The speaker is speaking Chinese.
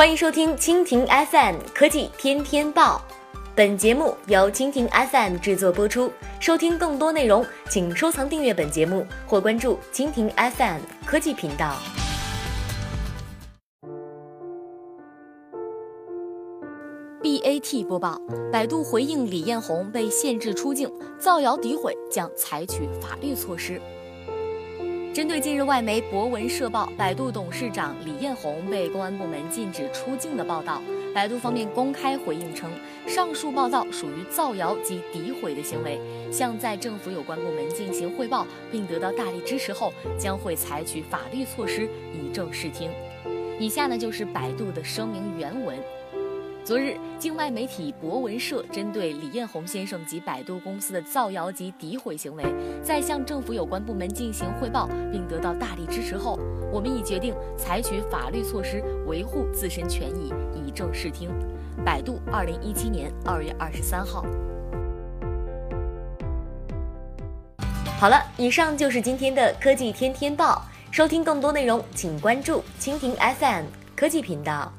欢迎收听蜻蜓 FM 科技天天报，本节目由蜻蜓 FM 制作播出。收听更多内容，请收藏订阅本节目或关注蜻蜓 FM 科技频道。BAT 播报：百度回应李彦宏被限制出境，造谣诋毁将采取法律措施。针对近日外媒博文社报百度董事长李彦宏被公安部门禁止出境的报道，百度方面公开回应称，上述报道属于造谣及诋毁的行为，向在政府有关部门进行汇报，并得到大力支持后，将会采取法律措施以正视听。以下呢就是百度的声明原文。昨日，境外媒体博文社针对李彦宏先生及百度公司的造谣及诋毁行为，在向政府有关部门进行汇报并得到大力支持后，我们已决定采取法律措施维护自身权益，以正视听。百度，二零一七年二月二十三号。好了，以上就是今天的科技天天报。收听更多内容，请关注蜻蜓 FM 科技频道。